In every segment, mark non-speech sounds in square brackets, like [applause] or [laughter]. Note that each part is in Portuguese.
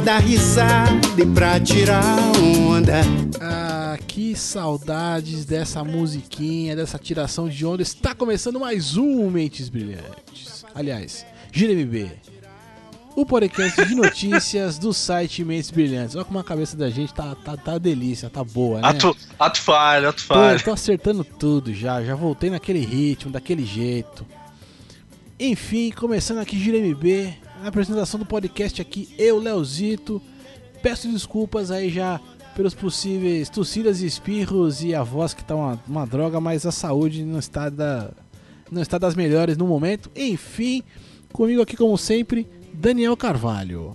pra dar risada e pra tirar onda. Ah, que saudades dessa musiquinha, dessa tiração de onda. Está começando mais um Mentes Brilhantes. Aliás, GMB, o podcast de notícias do site Mentes Brilhantes. Olha como a cabeça da gente tá, tá, tá delícia, tá boa, né? Ato, ato falho, ato Tô, falho. tô acertando tudo já, já voltei naquele ritmo, daquele jeito. Enfim, começando aqui Gira Na apresentação do podcast aqui, eu, Leozito. Peço desculpas aí já pelos possíveis tossidas e espirros e a voz que tá uma, uma droga, mas a saúde não está, da, não está das melhores no momento. Enfim, comigo aqui como sempre, Daniel Carvalho.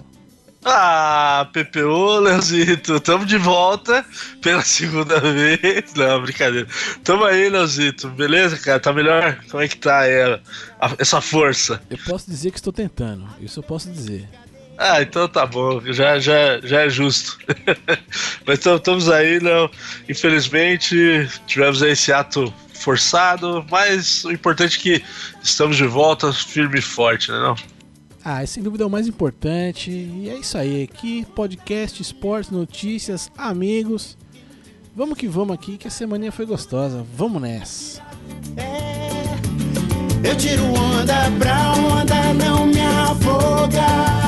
Ah, PPO, Leozito, tamo de volta pela segunda vez. Não, brincadeira. Tamo aí, Leozito, beleza, cara? Tá melhor? Como é que tá aí, a- a- essa força? Eu posso dizer que estou tentando, isso eu posso dizer. Ah, então tá bom, já, já, já é justo. [laughs] Mas então, estamos aí, Léo. Infelizmente, tivemos aí esse ato forçado, mas o importante é que estamos de volta firme e forte, né? Não? Ah, sem dúvida é o mais importante. E é isso aí. Aqui, podcast, esportes, notícias, amigos. Vamos que vamos aqui, que a semaninha foi gostosa. Vamos nessa. Eu tiro onda pra onda não me afogar.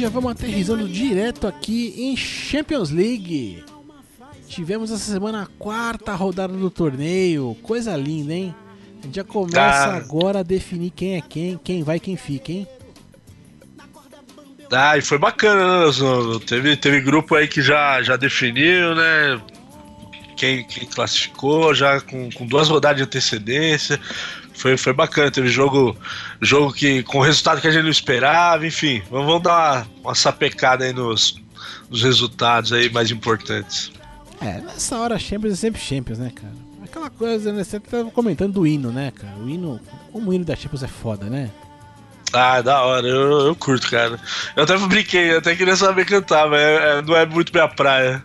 Já vamos aterrizando direto aqui em Champions League. Tivemos essa semana a quarta rodada do torneio. Coisa linda, hein? A gente já começa Cara. agora a definir quem é quem, quem vai e quem fica, hein? Ah, e foi bacana, né? Teve, teve grupo aí que já, já definiu, né? Quem, quem classificou, já com, com duas rodadas de antecedência. Foi, foi bacana, teve jogo, jogo que com resultado que a gente não esperava, enfim. Vamos, vamos dar uma, uma sapecada aí nos, nos resultados aí mais importantes. É, nessa hora Champions é sempre Champions, né, cara? Aquela coisa, né? Você tava comentando do hino, né, cara? O hino, como o hino da Champions é foda, né? Ah, da hora, eu, eu curto, cara. Eu até brinquei, eu até queria saber cantar, mas é- é- não é muito minha praia.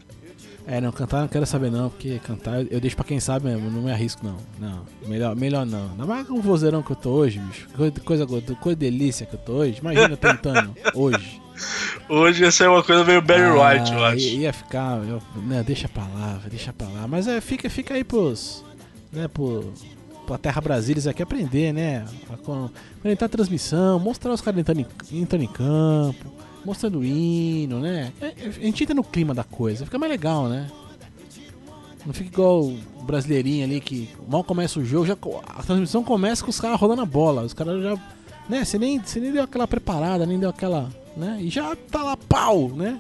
É, não, cantar não quero saber não, porque cantar eu deixo pra quem sabe mesmo, não me arrisco não. Não, melhor, melhor não. Ainda mais com o vozeirão que eu tô hoje, bicho. Coisa, coisa, coisa delícia que eu tô hoje. Imagina tentando [laughs] hoje. Hoje ia ser uma coisa meio Barry Ah, White, eu acho. Ia, ficar, eu, né, deixa pra lá, deixa pra lá. Mas é, fica, fica aí pros, né, pro, pra Terra Brasília aqui aprender, né? Orientar a transmissão, mostrar os caras entrando em, entrando em campo, mostrando o hino, né? É, é, A gente entra no clima da coisa, fica mais legal, né? Não fica igual o brasileirinho ali que mal começa o jogo, já, a transmissão começa com os caras rodando a bola. Os caras já. Né? Você nem, você nem deu aquela preparada, nem deu aquela. Né? E já tá lá pau, né?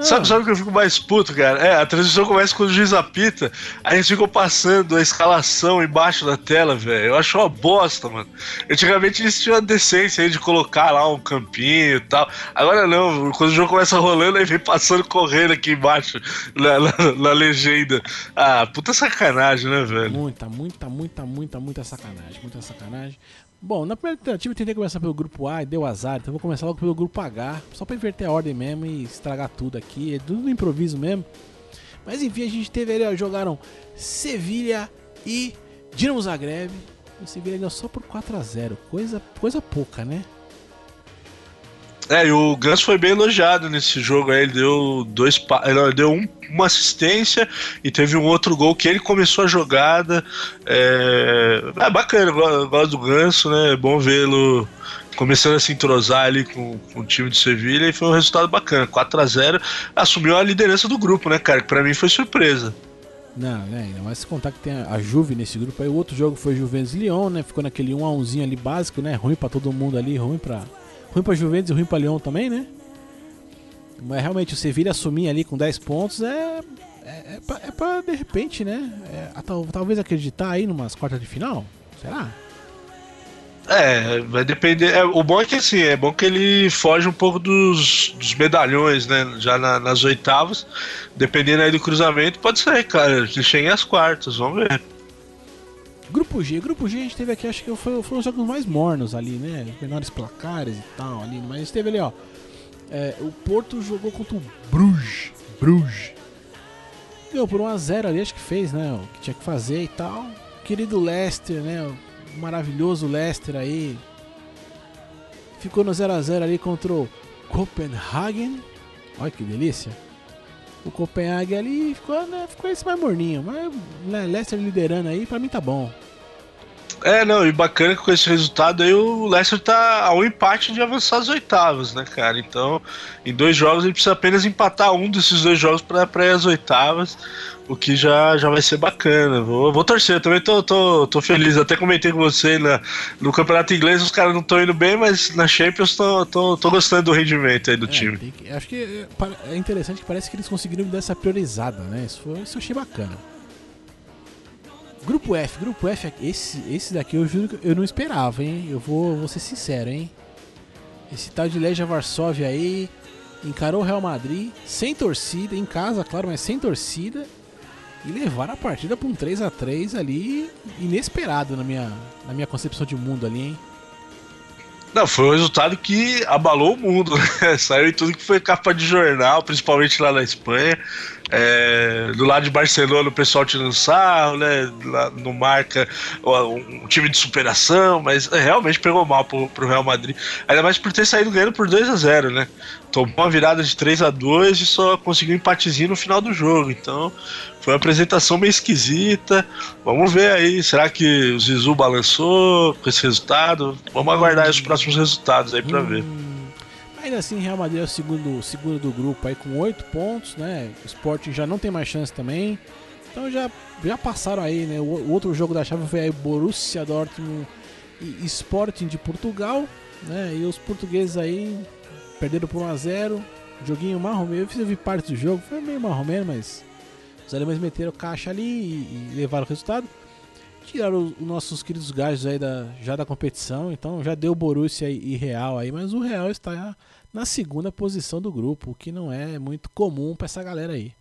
Sabe, sabe o que eu fico mais puto, cara? É, a transmissão começa quando o juiz apita, aí eles ficam passando a escalação embaixo da tela, velho. Eu acho uma bosta, mano. Antigamente eles tinham a decência aí de colocar lá um campinho e tal. Agora não, quando o jogo começa rolando, aí vem passando correndo aqui embaixo na, na- na legenda. Ah, puta sacanagem, né, velho? Muita, muita, muita, muita, muita sacanagem. Muita sacanagem. Bom, na primeira tentativa eu tentei começar pelo grupo A e deu azar, então vou começar logo pelo grupo H, só pra inverter a ordem mesmo e estragar tudo aqui, é tudo no improviso mesmo. Mas enfim, a gente teve ali, ó, jogaram Sevilha e Dinamo Zagreb. O Sevilha ganhou só por 4 a 0 coisa, coisa pouca, né? É, e o Gans foi bem elogiado nesse jogo aí. Ele deu dois não, ele deu um- uma assistência e teve um outro gol que ele começou a jogada. É, é bacana, eu go- eu gosto do Ganso, né? É bom vê-lo começando a se entrosar ali com, com o time de Sevilha e foi um resultado bacana. 4 a 0 assumiu a liderança do grupo, né, cara? Que pra mim foi surpresa. Não, né? Ainda mais se contar que tem a Juve nesse grupo aí. O outro jogo foi Juventus Lyon, né? Ficou naquele 1 a 1 ali básico, né? Ruim pra todo mundo ali, ruim pra ruim pra Juventus e ruim pra Lyon também, né? Mas realmente o Sevilha assumir ali com 10 pontos é é, é, pra, é pra, de repente, né? É, tal- talvez acreditar aí numas quartas de final. Será? É, vai depender. é, o bom é que assim, é bom que ele foge um pouco dos, dos medalhões, né? Já na- nas oitavas. Dependendo aí do cruzamento, pode ser, cara. Ele chega às quartas, vamos ver. Grupo G, Grupo G a gente teve aqui, acho que foi, foram os jogos mais mornos ali, né? Menores placares e tal ali, mas teve ali, ó. é, o Porto jogou contra o Bruges Bruges. Ganhou por 1x0 ali, acho que fez, né? O que tinha que fazer e tal. Querido Leicester, né? O maravilhoso Leicester aí. Ficou no 0x0 ali contra o Copenhagen. Olha que delícia. O Copenhagen ali ficou, né, ficou esse mais morninho. Mas né, Leicester liderando aí, pra mim tá bom. É, não, e bacana que com esse resultado aí o Leicester tá a um empate de avançar as oitavas, né, cara? Então, em dois jogos ele precisa apenas empatar um desses dois jogos para ir às oitavas, o que já, já vai ser bacana. Vou, vou torcer, eu também tô, tô, tô feliz. Até comentei com você na, no campeonato inglês, os caras não estão indo bem, mas na Champions tô, tô, tô gostando do rendimento aí do É, time. que- acho que é, é interessante que parece que eles conseguiram dar essa priorizada, né? Isso, foi, isso eu achei bacana. Grupo F, grupo F, esse, esse daqui eu juro que eu não esperava, hein? Eu vou, vou ser sincero, hein? Esse tal de Legia Varsóvia aí encarou o Real Madrid sem torcida, em casa, claro, mas sem torcida. E levaram a partida pra um 3x3 ali, inesperado na minha, na minha concepção de mundo ali, hein? Não, foi um resultado que abalou o mundo, [laughs] né? Saiu em tudo que foi capa de jornal, principalmente lá na Espanha. É, do lado de Barcelona o pessoal tirando sarro, né? Lá no marca um time de superação, mas é, realmente pegou mal pro, pro Real Madrid. Ainda mais por ter saído ganhando por 2 a 0 né? Tomou uma virada de 3 a 2 e só conseguiu um empatezinho no final do jogo. Então foi uma apresentação meio esquisita. Vamos ver aí, será que o Zizu balançou com esse resultado? Vamos aguardar os próximos resultados aí pra ver. Ainda assim, Real Madrid é o segundo, segundo do grupo aí com 8 pontos, né? O Sporting já não tem mais chance também. Então já, já passaram aí, né? O, o outro jogo da chave foi aí Borussia Dortmund e Sporting de Portugal, né? E os portugueses aí perderam por 1 a 0 Joguinho marromeno. Eu fiz vi parte do jogo, foi meio marromeno, mas os alemães meteram caixa ali e, e levaram o resultado. Tiraram os, os nossos queridos gajos aí da, já da competição, então já deu Borussia e, Real aí, mas o Real está na segunda posição do grupo, o que não é muito comum pra essa galera aí.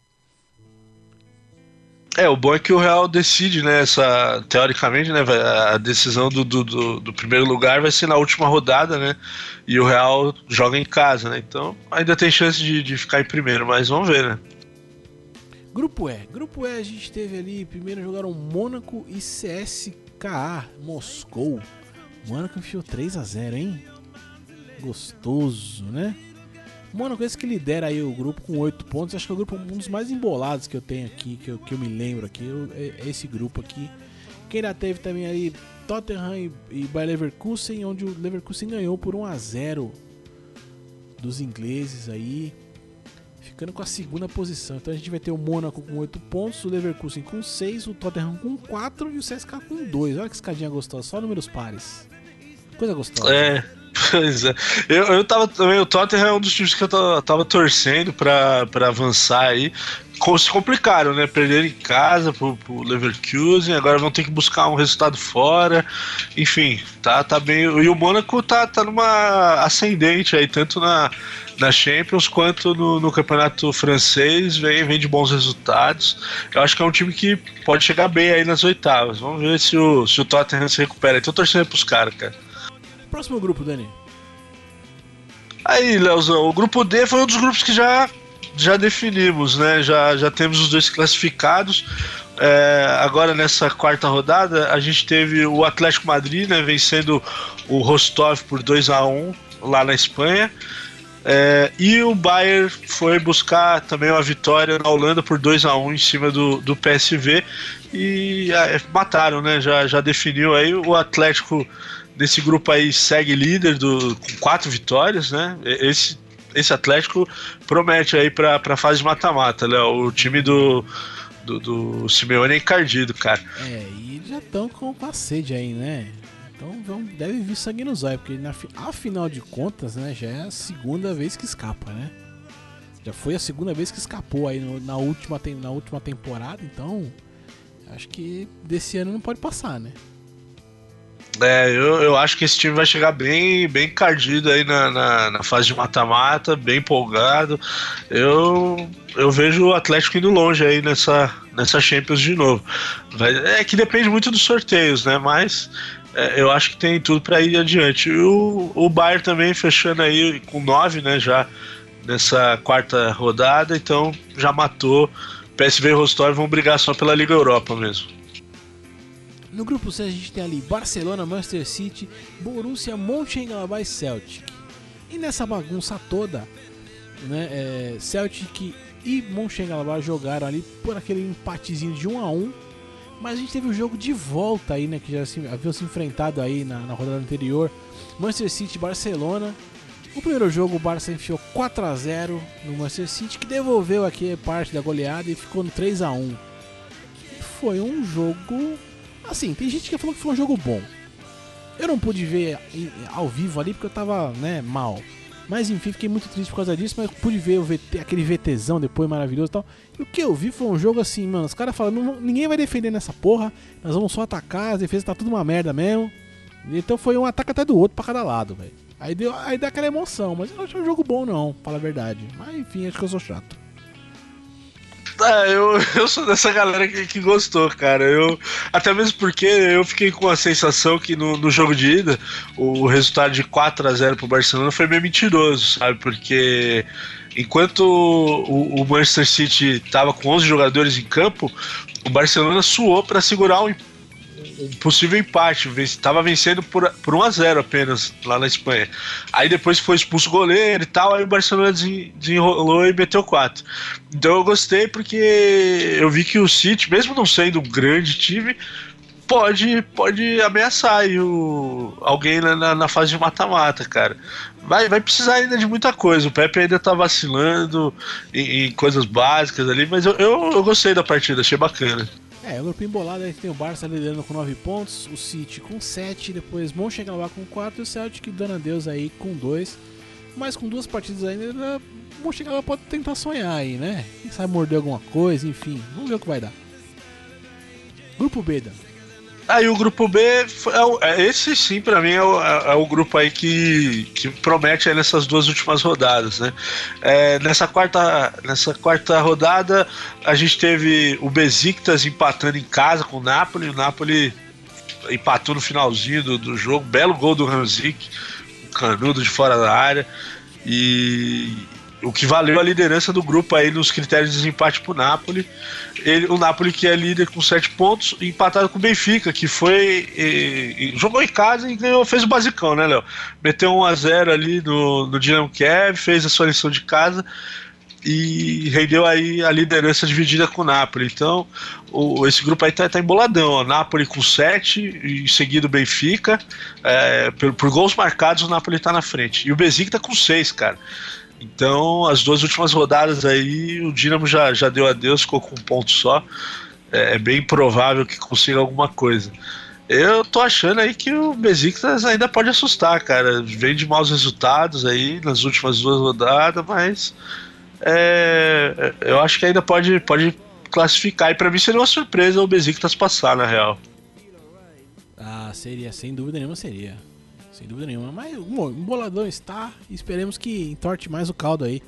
É, o bom é que o Real decide, né? Essa, teoricamente, né? A decisão do, do, do- do primeiro lugar vai ser na última rodada, né? E o Real joga em casa, né? Então ainda tem chance de, de ficar em primeiro, mas vamos ver, né? Grupo E. Grupo E a gente teve ali, primeiro jogaram Mônaco e CSKA Moscou. Mônaco enfiou 3 a 0 hein? Gostoso, né? Mônaco esse que lidera aí o grupo com 8 pontos. Acho que é o grupo um dos mais embolados que eu tenho aqui, que eu, que eu me lembro aqui. eu- é, é esse grupo aqui. Quem ainda teve também ali Tottenham e, e Bayer Leverkusen, onde o Leverkusen ganhou por 1 a 0 dos ingleses aí ficando com a segunda posição. Então a gente vai ter o Mônaco com 8 pontos, o Leverkusen com 6, o Tottenham com 4 e o CSK com 2. Olha que escadinha gostosa, só números pares. Coisa gostosa. É, [laughs] pois é. Eu, eu tava também, o Tottenham é um dos times que eu tava, tava torcendo pra, pra avançar aí. Se complicaram, né? Perderam em casa pro, pro Leverkusen, agora vão ter que buscar um resultado fora. Enfim, tá, tá bem. E o Mônaco tá, tá numa ascendente aí, tanto na, na Champions quanto no, no campeonato francês. Vem, vem de bons resultados. Eu acho que é um time que pode chegar bem aí nas oitavas. Vamos ver se o, se o Tottenham se recupera. Tô torcendo pros caras, cara. Próximo grupo, Dani. Aí, Leozão, o grupo D foi um dos grupos que já, já definimos, né? Já, já temos os dois classificados. É, agora nessa quarta rodada, a gente teve o Atlético Madrid, né? Vencendo o Rostov por 2 a 1 lá na Espanha. É, e o Bayern foi buscar também uma vitória na Holanda por 2 a 1 em cima do, do PSV e é, mataram, né? Já, já definiu aí o Atlético desse grupo aí segue líder do, com quatro vitórias, né? Esse, esse Atlético promete aí pra, pra fase de mata-mata, Léo. O time do, do, do Simeone é encardido, cara. É, e já estão com, a sede aí, né? Então deve vir sangue no zóio, porque na, fi- afinal de contas, né, já é a segunda vez que escapa, né? Já foi a segunda vez que escapou aí no- na, última, na última temporada, então acho que desse ano não pode passar, né? É, eu, eu acho que esse time vai chegar bem, bem encardido aí na, na, na fase de mata-mata, bem empolgado. Eu, eu vejo o Atlético indo longe aí nessa, nessa Champions de novo. Vai- é que depende muito dos sorteios, né? Mas é, eu acho que tem tudo para ir adiante. E o, o Bayern também fechando aí com nove, né? Já nessa quarta rodada, então já matou. PSV e Rostov vão brigar só pela Liga Europa mesmo. No grupo C a gente tem ali Barcelona, Manchester City, Borussia, Mönchengladbach e Celtic. E nessa bagunça toda, né, é, Celtic e Mönchengladbach jogaram ali por aquele empatezinho de 1 a 1 mas a gente teve o um jogo de volta aí, né? Que já se, haviam se enfrentado aí na, na rodada anterior. Manchester City Barcelona. O primeiro jogo o Barça enfiou 4 a 0 no Manchester City, que devolveu aqui parte da goleada e ficou no 3 a 1 Foi um jogo. Assim, tem gente que falou que foi um jogo bom. Eu não pude ver ao vivo ali porque eu tava, né, mal. Mas enfim, fiquei muito triste por causa disso, mas pude ver VT, aquele VTzão depois maravilhoso e tal. E o que eu vi foi um jogo assim, mano, os caras falando, ninguém vai defender nessa porra, nós vamos só atacar, as defesas tá tudo uma merda mesmo. Então foi um ataque até do outro pra cada lado, velho. Aí, deu, aí dá aquela emoção, mas eu não achei um jogo bom não, fala a verdade. Mas enfim, acho que eu sou chato. Ah, eu, eu sou dessa galera que, que gostou, cara. Eu, até mesmo porque eu fiquei com a sensação que no, no jogo de ida o resultado de 4 a 0 pro Barcelona foi meio mentiroso, sabe? Porque enquanto o, o Manchester City tava com 11 jogadores em campo, o Barcelona suou para segurar um um possível empate. Estava vencendo por, por 1 a 0 apenas lá na Espanha. Aí depois foi expulso o goleiro e tal, aí o Barcelona desenrolou e meteu 4. Então eu gostei porque eu vi que o City, mesmo não sendo um grande time, pode, pode ameaçar o, alguém na, na fase de mata-mata, cara. Vai, vai precisar ainda de muita coisa. O Pepe ainda tá vacilando em, em coisas básicas ali, mas eu, eu, eu gostei da partida, achei bacana. É, o grupo embolado aí tem o Barça liderando com 9 pontos, o City com 7, depois Mönchengladbach com 4 e o Celtic dando adeus aí com 2. Mas com duas partidas ainda, Mönchengladbach pode tentar sonhar aí, né? Quem sabe morder alguma coisa, enfim. Vamos ver o que vai dar. Grupo B, Dan. Aí o grupo B, é, é, esse sim, para mim, é o, é, é o, grupo aí que, que promete nessas duas últimas rodadas, né? É, nessa, quarta, nessa quarta rodada, a gente teve o Besiktas empatando em casa com o Napoli. O Napoli empatou no finalzinho do, do jogo, belo gol do Ranzik, canudo de fora da área. E, o que valeu a liderança do grupo aí nos critérios de desempate pro Napoli. Ele, o Napoli que é líder com 7 pontos, empatado com o Benfica, que foi. E, e, jogou em casa e ganhou, fez o basicão, né, Léo? Meteu 1 a 0 ali no, no Dinamo Kiev, fez a sua lição de casa e rendeu aí a liderança dividida com o Napoli. Então, o, esse grupo aí tá, tá emboladão. Ó. Napoli com 7, e seguido o Benfica. É, por, por, gols marcados, o Napoli tá na frente. E o Benfica tá com 6, cara. Então, as duas últimas rodadas aí, o Dinamo já, já deu adeus, ficou com um ponto só. É, é bem provável que consiga alguma coisa. Eu tô achando aí que o Besiktas ainda pode assustar, cara. Vem de maus resultados aí nas últimas duas rodadas, mas é, eu acho que ainda pode, pode classificar. E para mim seria uma surpresa o Besiktas passar, na real. Ah, seria, sem dúvida nenhuma seria sem dúvida nenhuma. Mas o boladão está e esperemos que entorte mais o caldo aí.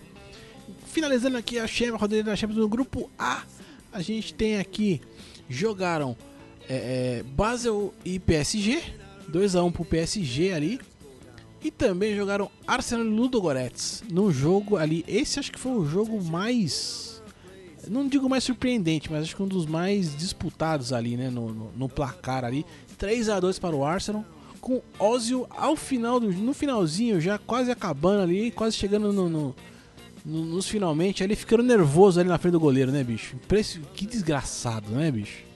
Finalizando aqui a rodada da Champions no grupo A, a gente tem aqui, jogaram é, é, Basel e PSG, 2x1 pro PSG ali. E também jogaram Arsenal e Ludogorets num jogo ali. Esse acho que foi o jogo mais. Não digo mais surpreendente, mas acho que um dos mais disputados ali, né? No, no, no placar ali. 3 a 2 para o Arsenal com Ozil ao final do, no finalzinho, já quase acabando ali, quase chegando no, no, no, nos finalmente, ele ficando nervoso ali na frente do goleiro, né, bicho? Que desgraçado, né, bicho?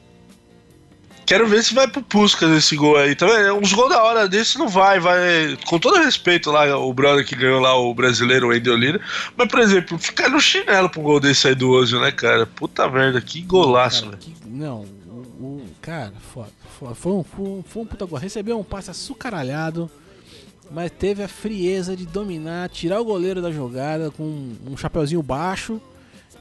Quero ver se vai pro Puskas esse gol aí. Tá vendo? Uns gols da hora desse não vai, vai. Com todo respeito lá, o brother que ganhou lá, o brasileiro, o Endelina. Mas, por exemplo, ficar no chinelo pro gol desse aí do Ozil, né, cara? Puta merda, que golaço, velho. Não, o, o, cara, foda. Foi um, foi, foi um puta gol. Recebeu um passe açucaralhado, mas teve a frieza de dominar, tirar o goleiro da jogada com um chapeuzinho baixo,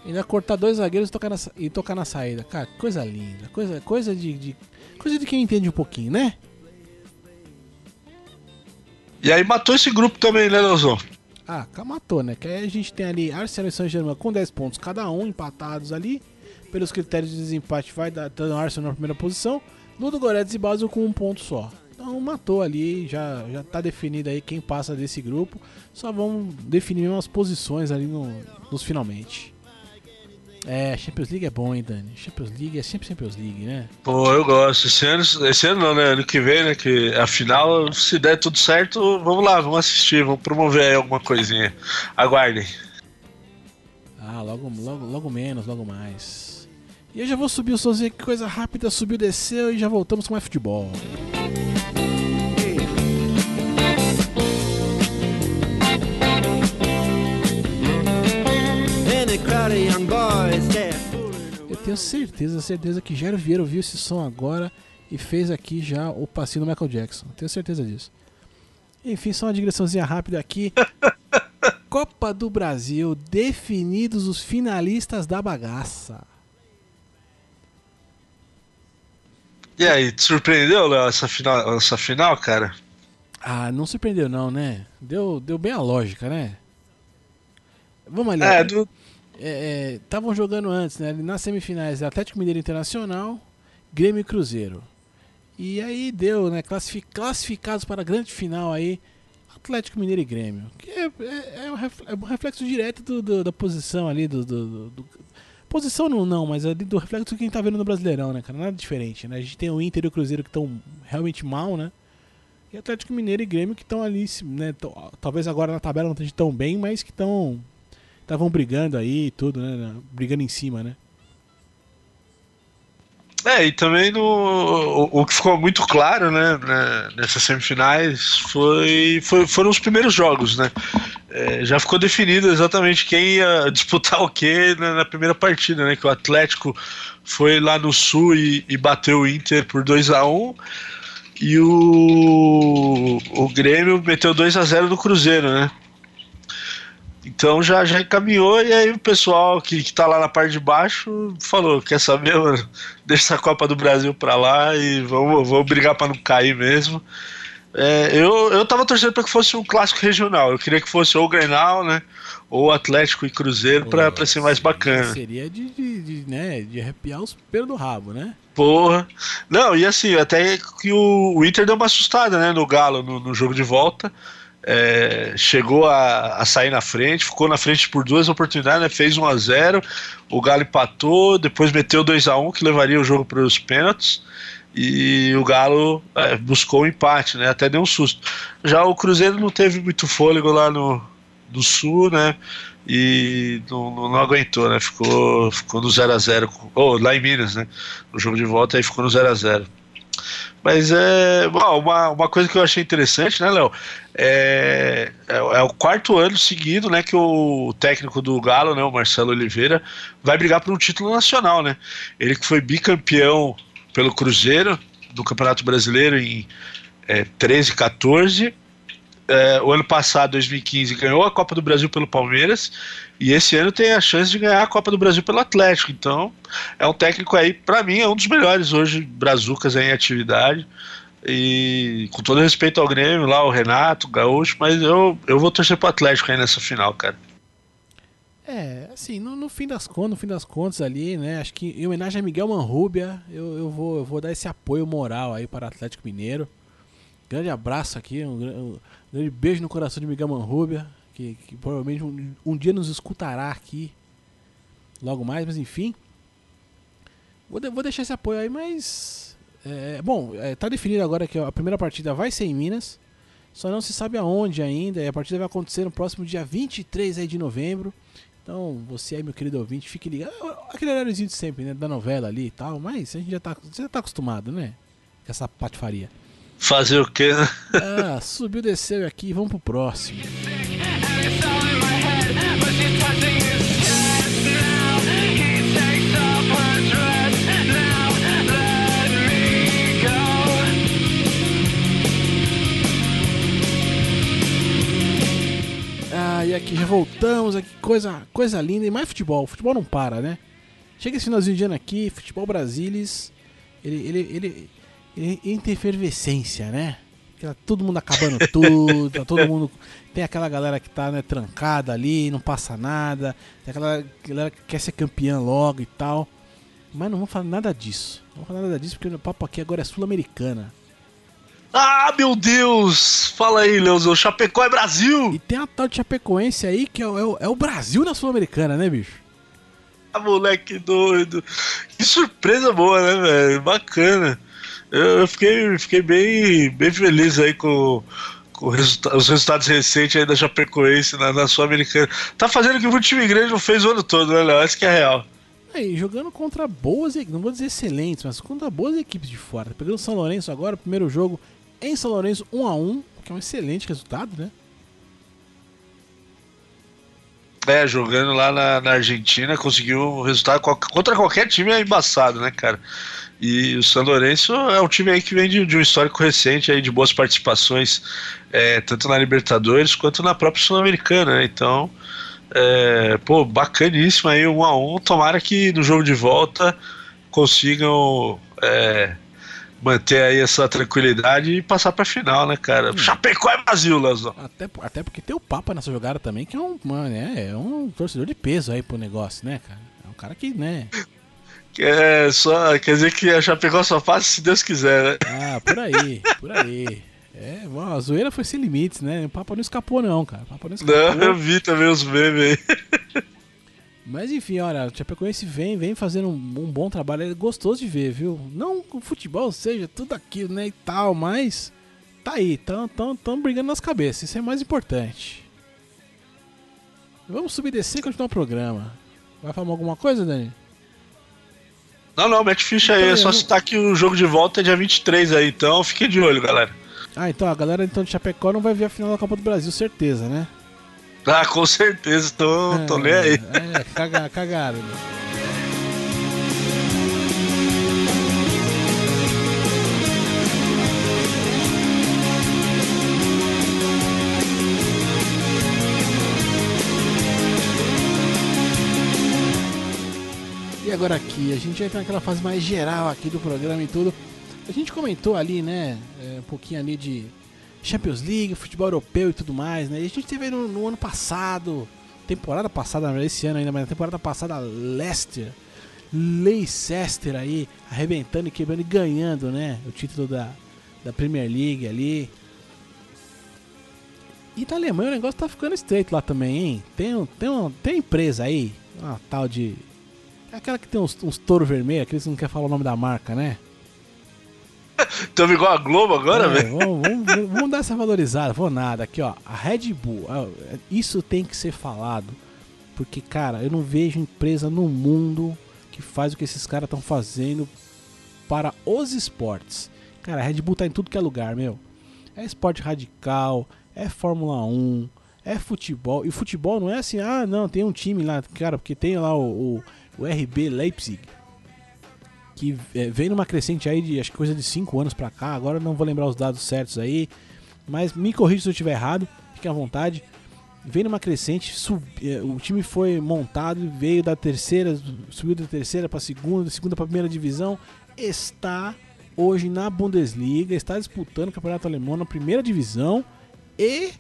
ainda cortar dois zagueiros e tocar na, e tocar na saída. Cara, coisa linda. Coisa, coisa de, de coisa de quem entende um pouquinho, né? E aí matou esse grupo também, né, Leozão? Ah, matou, né? Que aí a gente tem ali Arsenal e Saint-Germain com 10 pontos cada um, empatados ali. Pelos critérios de desempate, vai dar, dando Arsenal na primeira posição. Ludo Goretz e Basel com um ponto só. Então, matou ali, já, já tá definido aí quem passa desse grupo. Só vão definir umas posições ali no, nos finalmente. É, Champions League é bom, hein, Dani? Champions League é sempre Champions League, né? Pô, eu gosto. Esse ano, esse ano não, né? Ano que vem, né? Que afinal, se der tudo certo, vamos lá, vamos assistir, vamos promover aí alguma coisinha. Aguardem. Ah, logo, logo, logo menos, logo mais. E eu já vou subir o somzinho aqui, coisa rápida, subiu, desceu e já voltamos com mais futebol. Eu tenho certeza, certeza que Jairo Vieira ouviu esse som agora e fez aqui já o passinho do Michael Jackson. Tenho certeza disso. Enfim, só uma digressãozinha rápida aqui. [laughs] Copa do Brasil, definidos os finalistas da bagaça. E aí, te surpreendeu, Léo, essa final, essa final, cara? Ah, não surpreendeu não, né? Deu, deu bem a lógica, né? Vamos ali. É, do... Estavam é, é, jogando antes, né? Nas semifinais, Atlético Mineiro Internacional, Grêmio e Cruzeiro. E aí deu, né? Classificados para a grande final aí, Atlético Mineiro e Grêmio. Que é, é, é, um, é reflexo direto do, do, da posição ali, do, do, Posição não, não, mas ali do reflexo que a gente tá vendo no Brasileirão, né, cara? Nada diferente, né? A gente tem o Inter e o Cruzeiro que estão realmente mal, né? E Atlético Mineiro e Grêmio que estão ali, né? Talvez agora na tabela não estejam tão bem, mas que estão. Estavam brigando aí e tudo, né? Brigando em cima, né? É, e também no, o, o, que ficou muito claro, né, né nessas semifinais foi, foi, foram os primeiros jogos, né? É, já ficou definido exatamente quem ia [laughs] disputar o que na, na, primeira partida, né? Que o Atlético foi lá no Sul e, e bateu o Inter por 2 a 1 um, e o, o Grêmio meteu 2 a 0 no Cruzeiro, né? Então já, já encaminhou e aí o pessoal que, que tá lá na parte de baixo falou, quer saber, mano, deixa essa Copa do Brasil pra lá e vamos, vamos brigar para não cair mesmo. É, eu, eu tava torcendo para que fosse um clássico regional. Eu queria que fosse ou Grenal, né? Ou Atlético e Cruzeiro para ser mais bacana. Seria de, de, de, né, de arrepiar os pelos do rabo, né? Porra. Não, e assim, até que o, o Inter deu uma assustada, né, no Galo, no, no jogo de volta é, chegou a, a, sair na frente, ficou na frente por duas oportunidades, né, fez 1 a 0 o Galo empatou, depois meteu 2 a 1 que levaria o jogo para os pênaltis e o Galo é, buscou o um empate, né, até deu um susto. Já o Cruzeiro não teve muito fôlego lá no, no Sul, né, e não, não, não aguentou, né, ficou, ficou no 0 a 0 ou oh, lá em Minas, né, no jogo de volta aí ficou no 0 a 0 mas é uma, uma coisa que eu achei interessante, né, Léo? É, é, é, o quarto ano seguido, né, que o técnico do Galo, né, o Marcelo Oliveira, vai brigar por um título nacional, né? Ele que foi bicampeão pelo Cruzeiro do Campeonato Brasileiro em é, 13, 14 é, o ano passado, 2015, ganhou a Copa do Brasil pelo Palmeiras e esse ano tem a chance de ganhar a Copa do Brasil pelo Atlético. Então, é um técnico aí, para mim, é um dos melhores hoje, Brazucas em atividade. E com todo respeito ao Grêmio, lá o Renato, o Gaúcho, mas eu, eu vou torcer pro Atlético aí nessa final, cara. É, assim, no, no, fim das contas, no fim das contas ali, né? Acho que em homenagem a Miguel Manrubia, eu, eu, vou, eu vou dar esse apoio moral aí para o Atlético Mineiro. Grande abraço aqui, um, um grande beijo no coração de Miguel Manrubia, que, que provavelmente um, um, dia nos escutará aqui logo mais, mas enfim. Vou, de, vou deixar esse apoio aí, mas. É, bom, é, tá definido agora que a primeira partida vai ser em Minas. Só não se sabe aonde ainda. E a partida vai acontecer no próximo dia 23 aí de novembro. Então, você aí, meu querido ouvinte, fique ligado. Aquele horáriozinho de sempre, né? Da novela ali e tal. Mas a gente já tá, já tá acostumado, né? Com essa patifaria. Fazer o quê, né? Ah, subiu, desceu aqui, vamos pro próximo. Ah, e aqui já voltamos, aqui coisa, coisa linda e mais futebol. Futebol não para, né? Chega esse finalzinho de ano aqui, futebol Brasilis, ele, ele, ele, efervescência, né? Tá todo mundo acabando [laughs] tudo, tá todo mundo. Tem aquela galera que tá né, trancada ali, não passa nada. Tem aquela galera que quer ser campeã logo e tal. Mas não vamos falar nada disso. Não vamos falar nada disso porque o papo aqui agora é sul-americana. Ah, meu Deus! Fala aí, Leozão. Chapecó é Brasil! E tem a tal de Chapecoense aí que é, o- é o Brasil na Sul-Americana, né, bicho? Ah, moleque doido. Que surpresa boa, né, velho? Bacana. Eu, fiquei, fiquei bem, bem feliz aí com, com o resulta- os resultados recentes aí da Chapecoense na, na Sul-Americana. Tá fazendo o que o time grande não fez o ano todo, né, Léo? Essa que é real. Aí, jogando contra boas, não vou dizer excelentes, mas contra boas equipes de fora. Tá pegando o São Lourenço agora, primeiro jogo em São Lourenço 1 a 1 que é um excelente resultado, né? É, jogando lá na, na Argentina, conseguiu um resultado contra qualquer time é embaçado, né, cara? E o São Lourenço é um time aí que vem de, de um histórico recente aí de boas participações, é, tanto na Libertadores quanto na própria Sul-Americana, né? Então, é, pô, bacaníssimo aí, um a um. Tomara que no jogo de volta consigam é, manter aí essa tranquilidade e passar pra final, né, cara? Chapecó é Brasil, Leozão. Até, até porque tem o Papa nessa jogada também, que é um, mano, é, é um torcedor de peso aí pro negócio, né, cara? É um cara que, né? Que é só, quer dizer que a Chapecó só passa se Deus quiser, né? Ah, por aí, por aí. É, bom, a zoeira foi sem limites, né? O Papa não escapou, não, cara. O Papa não escapou. Não, eu vi também os memes aí. Mas enfim, olha, o Chapecoense vem, vem fazendo um, um bom trabalho, é gostoso de ver, viu? Não que o futebol seja tudo aquilo, né, e tal, mas tá aí, tão, tão, tão brigando nas cabeças, isso é mais importante. Vamos subir e descer e continuar o programa. Vai falar alguma coisa, Dani? Não, não, mete ficha aí. Então, É só citar que o jogo de volta é dia 23 aí, então fique de olho, galera. Ah, então a galera então, de Chapecó não vai ver a final da Copa do Brasil, certeza, né? Ah, com certeza, tô, tô nem aí. É, caga, cagaram. né? Agora aqui, a gente entra naquela fase mais geral aqui do programa e tudo. A gente comentou ali, né, é, um pouquinho ali de Champions League, futebol europeu e tudo mais, né? E a gente teve no, no ano passado, temporada passada, esse ano ainda, mas na temporada passada, Leicester, Leicester aí, arrebentando e quebrando e ganhando, né? O título da, da Premier League ali. E na Alemanha o negócio tá ficando estreito lá também, hein? Tem, tem, tem empresa aí, uma tal de. É aquela que tem uns, uns touro vermelho, aqueles que não quer falar o nome da marca, né? [laughs] Tamo igual a Globo agora, É, velho. vamos, vamos- vamos dar essa valorizada, vou nada. Aqui, ó, a Red Bull, isso tem que ser falado. Porque, cara, eu não vejo empresa no mundo que faz o que esses caras estão fazendo para os esportes. Cara, a Red Bull tá em tudo que é lugar, meu. É esporte radical, é Fórmula 1, é futebol. E futebol não é assim, ah, não, tem um time lá, cara, porque tem lá o, o, o RB Leipzig que é, vem numa crescente aí de acho que coisa de 5 anos pra cá, agora não vou lembrar os dados certos aí, mas me corrija se eu estiver errado, fique à vontade. Vem numa crescente, sub- é, o time foi montado, veio da terceira, subiu da terceira pra segunda, da segunda pra primeira divisão, está hoje na Bundesliga, está disputando o Campeonato Alemão na primeira divisão e,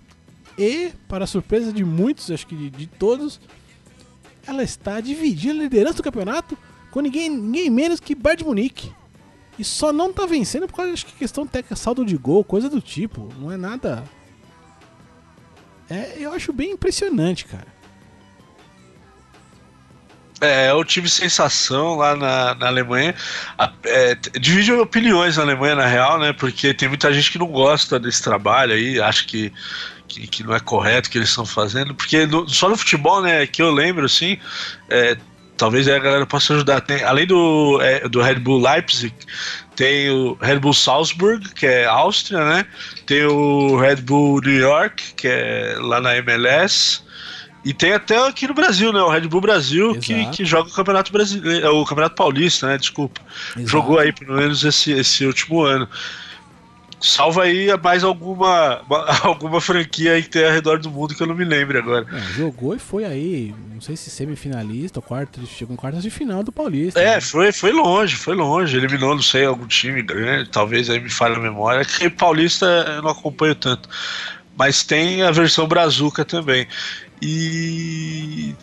e para surpresa de muitos, acho que de, de todos, ela está dividindo a liderança do campeonato com ninguém, ninguém menos que Bayern de Munique. E só não tá vencendo por causa, acho que questão técnica, saldo de gol, coisa do tipo. Não é nada. É, eu acho bem impressionante, cara. É, o time sensação lá na, na Alemanha. É, divide opiniões na Alemanha, na real, né? Porque tem muita gente que não gosta desse trabalho aí, acha que, que, que não é correto que eles estão fazendo. Porque no- só no futebol, né, que eu lembro, assim, é, talvez a galera possa ajudar. Tem, além do, é, do Red Bull Leipzig, tem o Red Bull Salzburg, que é Áustria, né? Tem o Red Bull New York, que é lá na MLS. E tem até aqui no Brasil, né? O Red Bull Brasil, que, que joga o Campeonato Brasileiro, o Campeonato Paulista, né? Desculpa. Exato. Jogou aí pelo menos esse, esse último ano. Salva aí mais alguma, [laughs] alguma franquia aí que tem ao redor do mundo que eu não me lembro agora. É, jogou e foi aí, não sei se semifinalista ou quarto, chegou em quartas de final do Paulista. É, né? foi, foi longe, foi longe. Eliminou, não sei, algum time grande, talvez aí me falhe a memória. Que Paulista eu não acompanho tanto. Mas tem a versão Brazuca também. E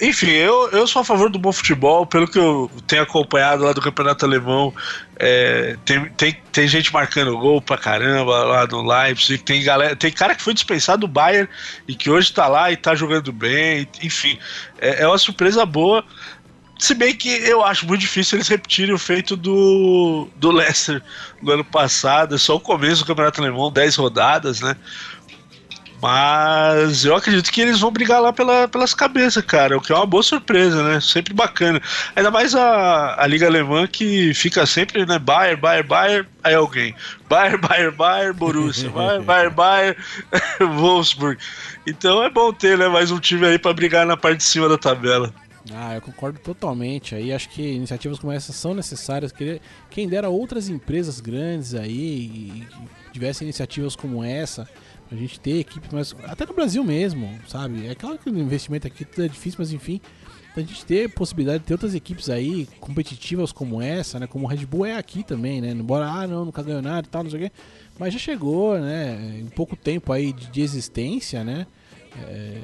enfim, eu, eu sou a favor do bom futebol, pelo que eu tenho acompanhado lá do campeonato alemão. É, tem, tem, tem gente marcando gol pra caramba lá no Leipzig. Tem, galera, tem cara que foi dispensado do Bayern e que hoje tá lá e tá jogando bem. Enfim, é, é uma surpresa boa. Se bem que eu acho muito difícil eles repetirem o feito do, do Leicester no ano passado. É só o começo do Campeonato Alemão, 10 rodadas, né? Mas eu acredito que eles vão brigar lá pela, pelas cabeças, cara. O que é uma boa surpresa, né? Sempre bacana. Ainda mais a, a Liga Alemã que fica sempre, né? Bayern, Bayern, Bayern, aí alguém. Bayern, Bayern, Bayern, Borussia. [laughs] Bayern, Bayern, Bayern, [laughs] Wolfsburg. Então é bom ter, né? Mais um time aí para brigar na parte de cima da tabela. Ah, eu concordo totalmente. Aí acho que iniciativas como essas são necessárias. Quem dera outras empresas grandes aí e tivessem iniciativas como essa a gente ter equipe, mas até no Brasil mesmo, sabe? É claro que o investimento aqui é difícil, mas enfim, a gente ter possibilidade de ter outras equipes aí competitivas como essa, né? Como o Red Bull é aqui também, né? Embora, ah, não, nunca ganhou nada e tal, não sei o quê. Mas já chegou, né? Em pouco tempo aí de, de existência, né? É,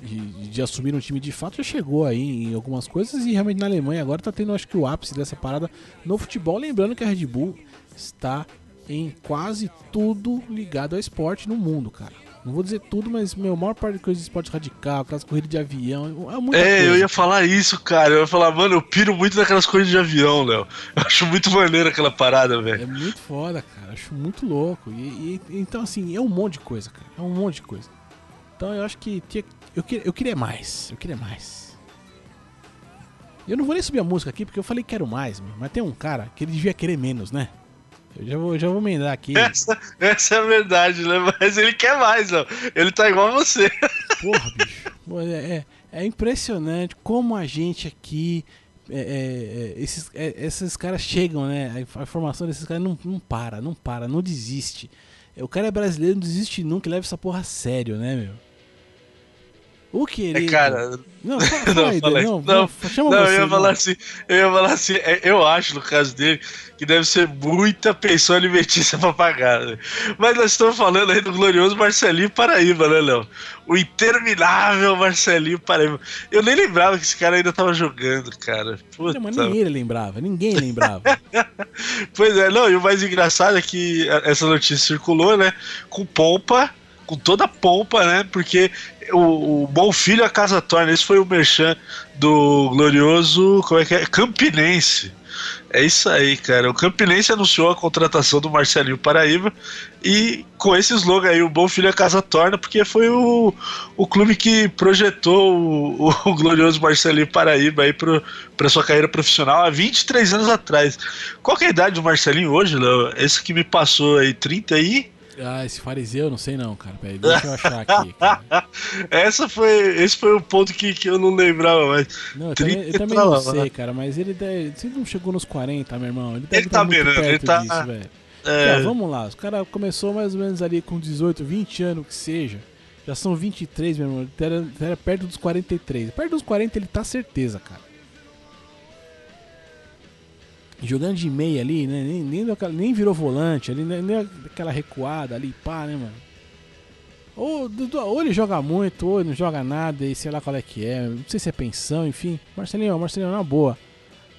de, de, assumir um time de fato, já chegou aí em algumas coisas e realmente na Alemanha agora tá tendo, acho que, o ápice dessa parada no futebol. Lembrando que a Red Bull está em quase tudo ligado ao esporte no mundo, cara. Não vou dizer tudo, mas meu, a maior parte de coisas de esporte radical, aquelas corridas de avião, é muita É, coisa. eu ia falar isso, cara. Eu ia falar, mano, eu piro muito naquelas coisas de avião, Léo. Eu acho muito maneiro aquela parada, velho. É muito foda, cara. Acho muito louco. E, e, então, assim, é um monte de coisa, cara. É um monte de coisa. Então eu acho que tinha, eu, queria, eu queria mais. Eu queria mais. Eu não vou nem subir a música aqui porque eu falei que quero mais, meu. mas tem um cara que ele devia querer menos, né? Eu já vou, já vou emendar aqui. Essa, essa é a verdade, né? Mas ele quer mais, ó. Ele tá igual a você. Porra, bicho. É, é, é impressionante como a gente aqui. É, é, é esses, é, esses caras chegam, né? A informação desses caras não, não para, não para, não desiste. O cara é brasileiro, não desiste nunca, leva essa porra a sério, né, meu? O querido. É, cara. Não, [laughs] fala, não, aí, fala, não, não, chama não, você, eu ia falar assim, eu ia falar assim, é, eu acho no caso dele que deve ser muita pensão alimentícia [laughs] pra pagar. Né? Mas nós estamos falando aí do glorioso Marcelinho Paraíba, né, Léo? O interminável Marcelinho Paraíba. Eu nem lembrava que esse cara ainda tava jogando, cara. Puta. Não, mas ninguém lembrava, ninguém lembrava. [laughs] pois é, não, e o mais engraçado é que essa notícia circulou, né, com pompa com toda a pompa, né? Porque o, o Bom Filho a Casa Torna, esse foi o merchan do glorioso, como é que é? Campinense. É isso aí, cara. O Campinense anunciou a contratação do Marcelinho Paraíba e com esse slogan aí, o Bom Filho a Casa Torna, porque foi o, o clube que projetou o, o glorioso Marcelinho Paraíba aí para sua carreira profissional há 23 anos atrás. Qual é a idade do Marcelinho hoje, Léo? Esse que me passou aí, 30 e... Ah, esse fariseu, não sei não, cara. Peraí, deixa eu achar aqui. Cara. [laughs] Essa foi, esse foi o ponto que, que eu não lembrava mais. Não, eu também, eu também não sei, cara, mas ele deve, se ele não chegou nos 40, meu irmão, ele deve ele tá muito perto ele tá, disso, velho. É... vamos lá, os cara começou mais ou menos ali com 18, 20 anos que seja. Já são 23, meu irmão. Ele era, era perto dos 43. Perto dos 40 ele tá certeza, cara jogando de meia ali, né? Nem, nem, nem virou volante ali, nem, nem aquela recuada ali, pá, né, mano? Ou, ou ele joga muito, ou ele não joga nada, e sei lá qual é que é. Não sei se é pensão, enfim. Marcelinho, Marcelinho, na boa.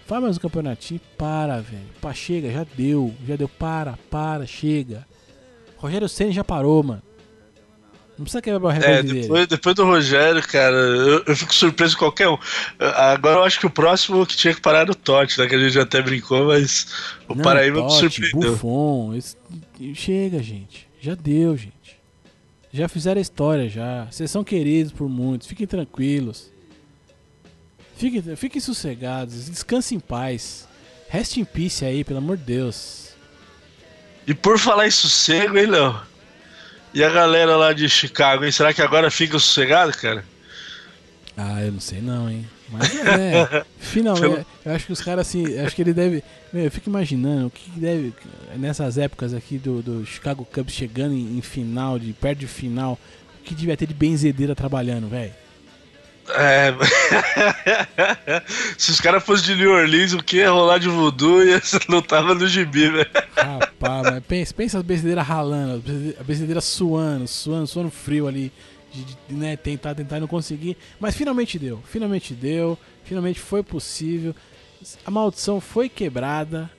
Faz mais um campeonatinho, para, velho. Pá, chega, já deu. Já deu, para, para, chega. Rogério Senna já parou, mano. Não precisa quebrar o recorde é, depois, dele. Depois do Rogério, cara, eu, eu, fico surpreso com qualquer um. Agora eu acho que o próximo que tinha que parar era o Totti, né? Que a gente até brincou, mas o Não, Paraíba Totti, me surpreendeu. Buffon, esse... Chega, gente. Já deu, gente. Já fizeram a história, já. Vocês são queridos por muitos. Fiquem tranquilos. Fiquem, fiquem sossegados. Descansem em paz. Reste em peace aí, pelo amor de Deus. E por falar em sossego, hein, Léo? E a galera lá de Chicago, hein? Será que agora fica sossegado, cara? Ah, eu não sei não, hein? Mas é, [laughs] finalmente, Pelo... eu acho que os caras assim, acho que ele deve. Meu, eu fico imaginando o que deve. Nessas épocas aqui do, do Chicago Cubs chegando em, em final, de perto de final, o que devia ter de benzedeira trabalhando, velho? É... [laughs] Se os caras fossem de New Orleans, o que ia rolar de voodoo ia... [laughs] não tava no gibi, velho. Rapaz, pensa, pensa as benzedeiras ralando, a benzedeira suando, suando, suando frio ali de, de né, tentar, tentar e não conseguir. Mas finalmente deu, finalmente deu, finalmente foi possível. A maldição foi quebrada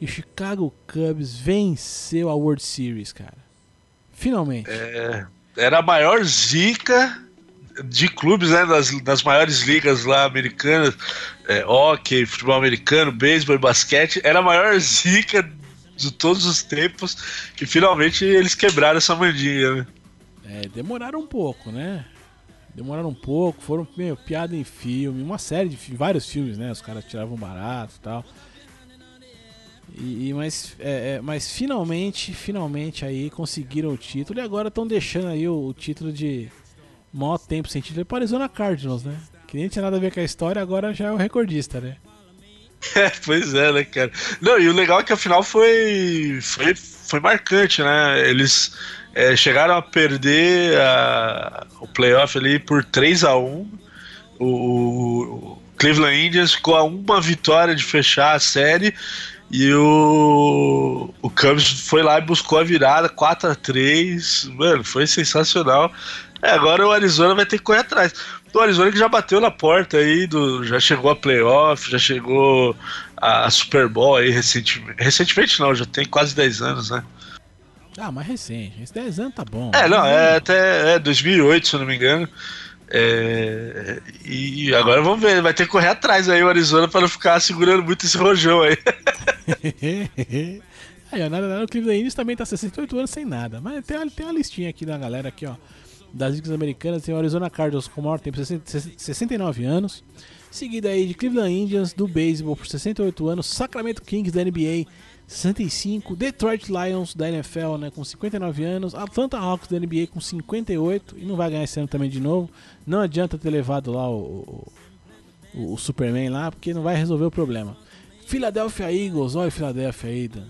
e o Chicago Cubs venceu a World Series, cara. Finalmente. É, era a maior zica de clubes, né, das, das maiores ligas lá americanas, é, hockey, futebol americano, beisebol basquete, era a maior [laughs] zica de todos os tempos que finalmente eles quebraram essa mandinga, né? É, demoraram um pouco, né? Demoraram um pouco, foram meio piada em filme, uma série de vários filmes, né? Os caras tiravam barato e tal. E, mas, é, é, mas finalmente, finalmente aí conseguiram o título e agora estão deixando aí o, o, título de maior tempo sem título para Arizona Cardinals, né? Que nem tinha nada a ver com a história, agora já é o recordista, né? [laughs] É, pois é, né, cara? Não, e o legal é que a final foi, foi, foi marcante, né? Eles é, chegaram a perder a, o playoff ali por 3 a 1 o, o Cleveland Indians ficou a uma vitória de fechar a série e o, o Cubs foi lá e buscou a virada 4 a 3 Mano, foi sensacional. É, agora o Arizona vai ter que correr atrás. O Arizona que já bateu na porta aí, do, já chegou a playoff, já chegou a Super Bowl aí recentemente. Recentemente não, já tem quase 10 anos, né? Ah, mais recente. Esse 10 anos tá bom. É, não, é até é 2008, se eu não me engano. É, e agora vamos ver, vai ter que correr atrás aí o Arizona para não ficar segurando muito esse rojão aí. [laughs] aí, nada, nada, o Cleveland Indians também tá 68 anos sem nada. Mas tem uma, tem uma listinha aqui da galera aqui, ó. Das ligas americanas, tem o Arizona Cardinals com o maior tempo, 69 anos. Seguida aí de Cleveland Indians do beisebol por 68 anos, Sacramento Kings da NBA 65, Detroit Lions da NFL né, com 59 anos, Atlanta Hawks da NBA com 58 e não vai ganhar esse ano também de novo. Não adianta ter levado lá o, o, o Superman lá, porque não vai resolver o problema. Philadelphia Eagles, olha o Philadelphia aí, Dan.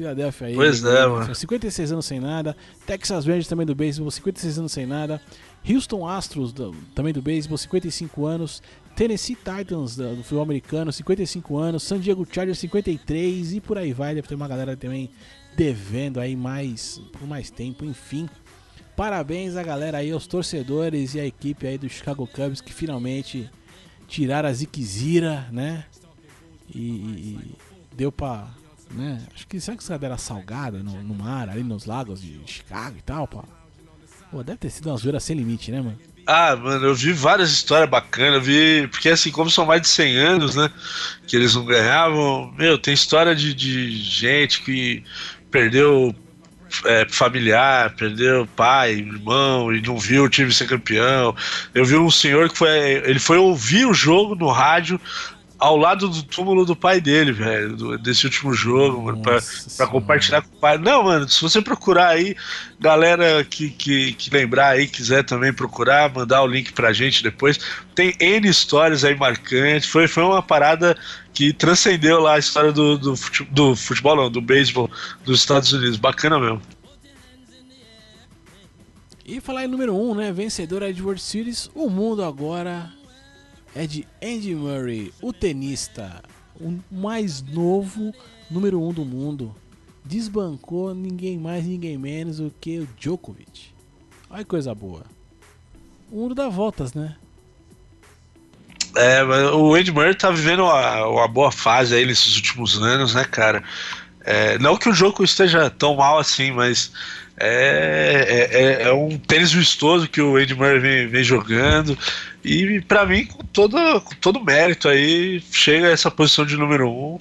Philadelphia Eagles. Pois é, mano. 56 anos sem nada. Texas Rangers também do beisebol, 56 anos sem nada. Houston Astros, do, também do beisebol, 55 anos. Tennessee Titans do, do futebol americano, 55 anos. San Diego Chargers, 53. E por aí vai. Deve ter uma galera também devendo aí mais por mais tempo, enfim. Parabéns a galera aí, aos torcedores e a equipe aí do Chicago Cubs que finalmente tiraram a Ziquezira, né? E, e, deu pra. Né? Acho que será que essa era salgada no, no, mar, ali nos lagos de Chicago e tal, pá? Pô, deve ter sido uma zoeira sem limite, né, mano? Ah, mano, eu vi várias histórias bacanas, vi, porque assim, como são mais de 100 anos, né, que eles não ganhavam, meu, tem história de, de gente que perdeu é, familiar, perdeu pai, irmão e não viu o time ser campeão. Eu vi um senhor que foi, ele foi ouvir o jogo no rádio ao lado do túmulo do pai dele, velho, desse último jogo, mano, pra, pra, compartilhar com o pai. Não, mano, se você procurar aí, galera que, que, que, lembrar aí, quiser também procurar, mandar o link pra gente depois. Tem N histórias aí marcantes. Foi, foi uma parada que transcendeu lá a história do, do, futebol, do futebol, não, do beisebol dos Estados Unidos. Bacana mesmo. E falar em número 1, um, né? Vencedora de World Series, o mundo agora é de Andy Murray, o tenista, o mais novo número 1 um do mundo. Desbancou ninguém mais, ninguém menos do que o Djokovic. Olha que coisa boa. O mundo dá voltas, né? É, o Andy Murray tá vivendo uma, uma boa fase aí nesses últimos anos, né, cara? É, não que o jogo esteja tão mal assim, mas é, é, é, é um tênis vistoso que o Andy Murray vem, vem jogando. E para mim, com todo, com todo mérito aí, chega a essa posição de número um.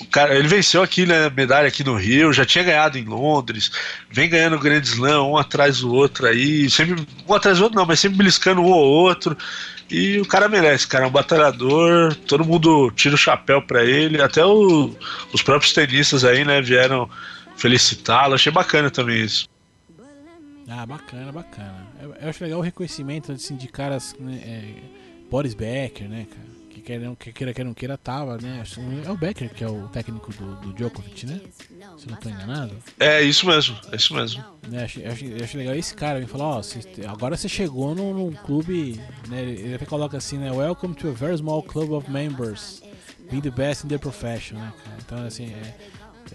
O cara, ele venceu aqui, né, medalha aqui no Rio, já tinha ganhado em Londres, vem ganhando Grand Slam um atrás do outro aí, sempre um atrás do outro não, mas sempre beliscando um ou outro. E o cara merece, cara, é um batalhador, todo mundo tira o chapéu para ele, até o, os próprios tenistas aí, né, vieram felicitá-lo, achei bacana também isso. Ah, bacana, bacana. Eu, eu acho legal o reconhecimento assim, de caras, né, é, Boris Becker, né, cara? Que queira, que queira, que não queira, tava, né? É o Becker que é o técnico do, do Djokovic, né? Se não tô enganado. É, isso mesmo, é isso mesmo. É, acho, acho, acho legal esse cara me falar, ó, agora você chegou num, num, clube, né? Ele até coloca assim, né? Welcome to a very small club of members. Being the best in the profession, né, cara? Então, assim, é,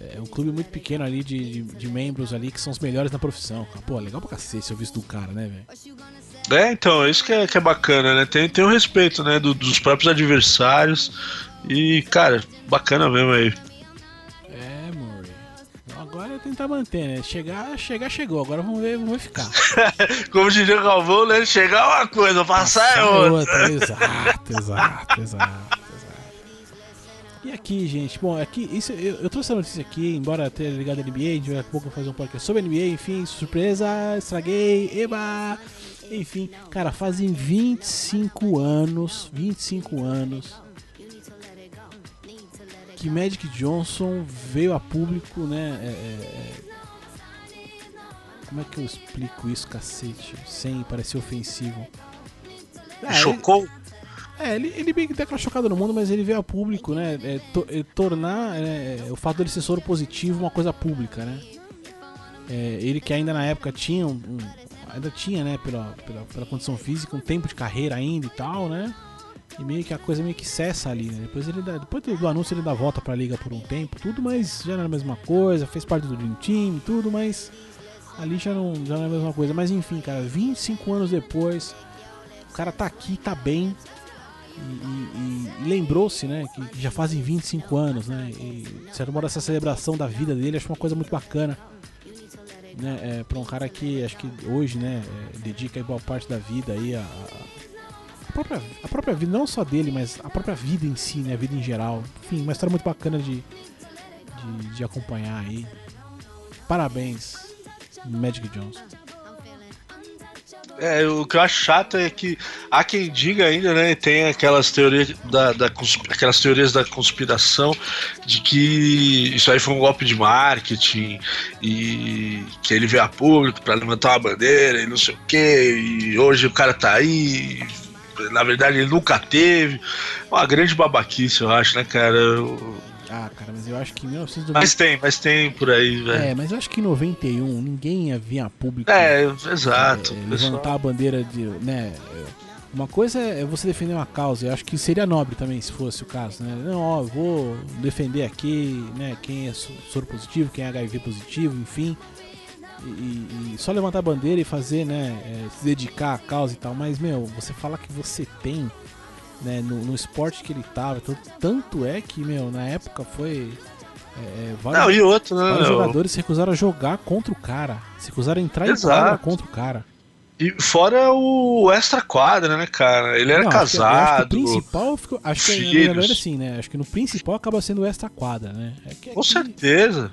é um clube muito pequeno ali de, de, de, membros ali que são os melhores na profissão. Pô, legal pra cacete eu visto do cara, né, velho? É, então, é isso que é, que é bacana, né? Tem, tem o respeito, né, do, dos próprios adversários. E, cara, bacana mesmo aí. É, Murray. Agora é tentar manter, né? Chegar, chegar, chegou. Agora vamos ver, vamos ver ficar. [laughs] Como diria o Galvão, né? Chegar é uma coisa, passar é outra. Exato, exato, exato. E aqui, gente, bom, aqui, isso, eu, eu trouxe a notícia aqui, embora tenha ligado a NBA, daqui a pouco fazer um podcast sobre NBA, enfim, surpresa, estraguei, eba! Enfim, cara, fazem 25 anos, 25 anos que Magic Johnson veio a público, né? É, é, é como é que eu explico isso, cacete? Sem parecer ofensivo. É, Chocou? Ele, é, ele, ele meio que deu aquela chocada no mundo, mas ele veio a público, né? É, to, é, tornar é, o fato dele ser soro positivo uma coisa pública, né? É, ele que ainda na época tinha um, um, ainda tinha, né, pela, pela, pela, condição física, um tempo de carreira ainda e tal, né? E meio que a coisa meio que cessa ali, né? Depois ele dá, depois do anúncio ele dá volta pra liga por um tempo, tudo, mas já não era a mesma coisa, fez parte do Dream Team, tudo, mas ali já não, já não é a mesma coisa. Mas enfim, cara, 25 anos depois, o cara tá aqui, tá bem, e, e, e lembrou-se, né, que já fazem 25 anos, né, e de modo essa celebração da vida dele acho uma coisa muito bacana, né, é, para um cara que acho que hoje, né, é, dedica boa parte da vida aí a, a, própria, a própria vida, não só dele, mas a própria vida em si, né, a vida em geral, enfim, uma história muito bacana de, de, de acompanhar aí. Parabéns, Magic Johnson. É, o que eu acho chato é que há quem diga ainda, né? Tem aquelas teorias da, da aquelas teorias da conspiração de que isso aí foi um golpe de marketing e que ele veio a público para levantar uma bandeira e não sei o que, e hoje o cara tá aí. Na verdade, ele nunca teve. Uma grande babaquice, eu acho, né, cara? Eu, ah, cara, mas eu acho que em 1990... Mas tem, mas tem por aí, velho. É, mas eu acho que em 91 ninguém ia vir a público. É, exato. É, levantar a bandeira de. né? Uma coisa é você defender uma causa, eu acho que seria nobre também se fosse o caso, né? Não, ó, eu vou defender aqui, né, quem é soro positivo, quem é HIV positivo, enfim. E, e, só levantar a bandeira e fazer, né, é, se dedicar à causa e tal, mas, meu, você fala que você tem né, no, no, esporte que ele tava. Tanto, tanto é que, meu, na época foi. É, é vários, não, e outro, né, vários jogadores se recusaram a jogar contra o cara. Se recusaram a entrar Exato. em quadra contra o cara. E fora o extra quadra, né, cara? Ele era não, casado. Que, que principal, acho que é melhor assim, né? Acho que no principal acaba sendo o extra quadra, né? É que, Com certeza.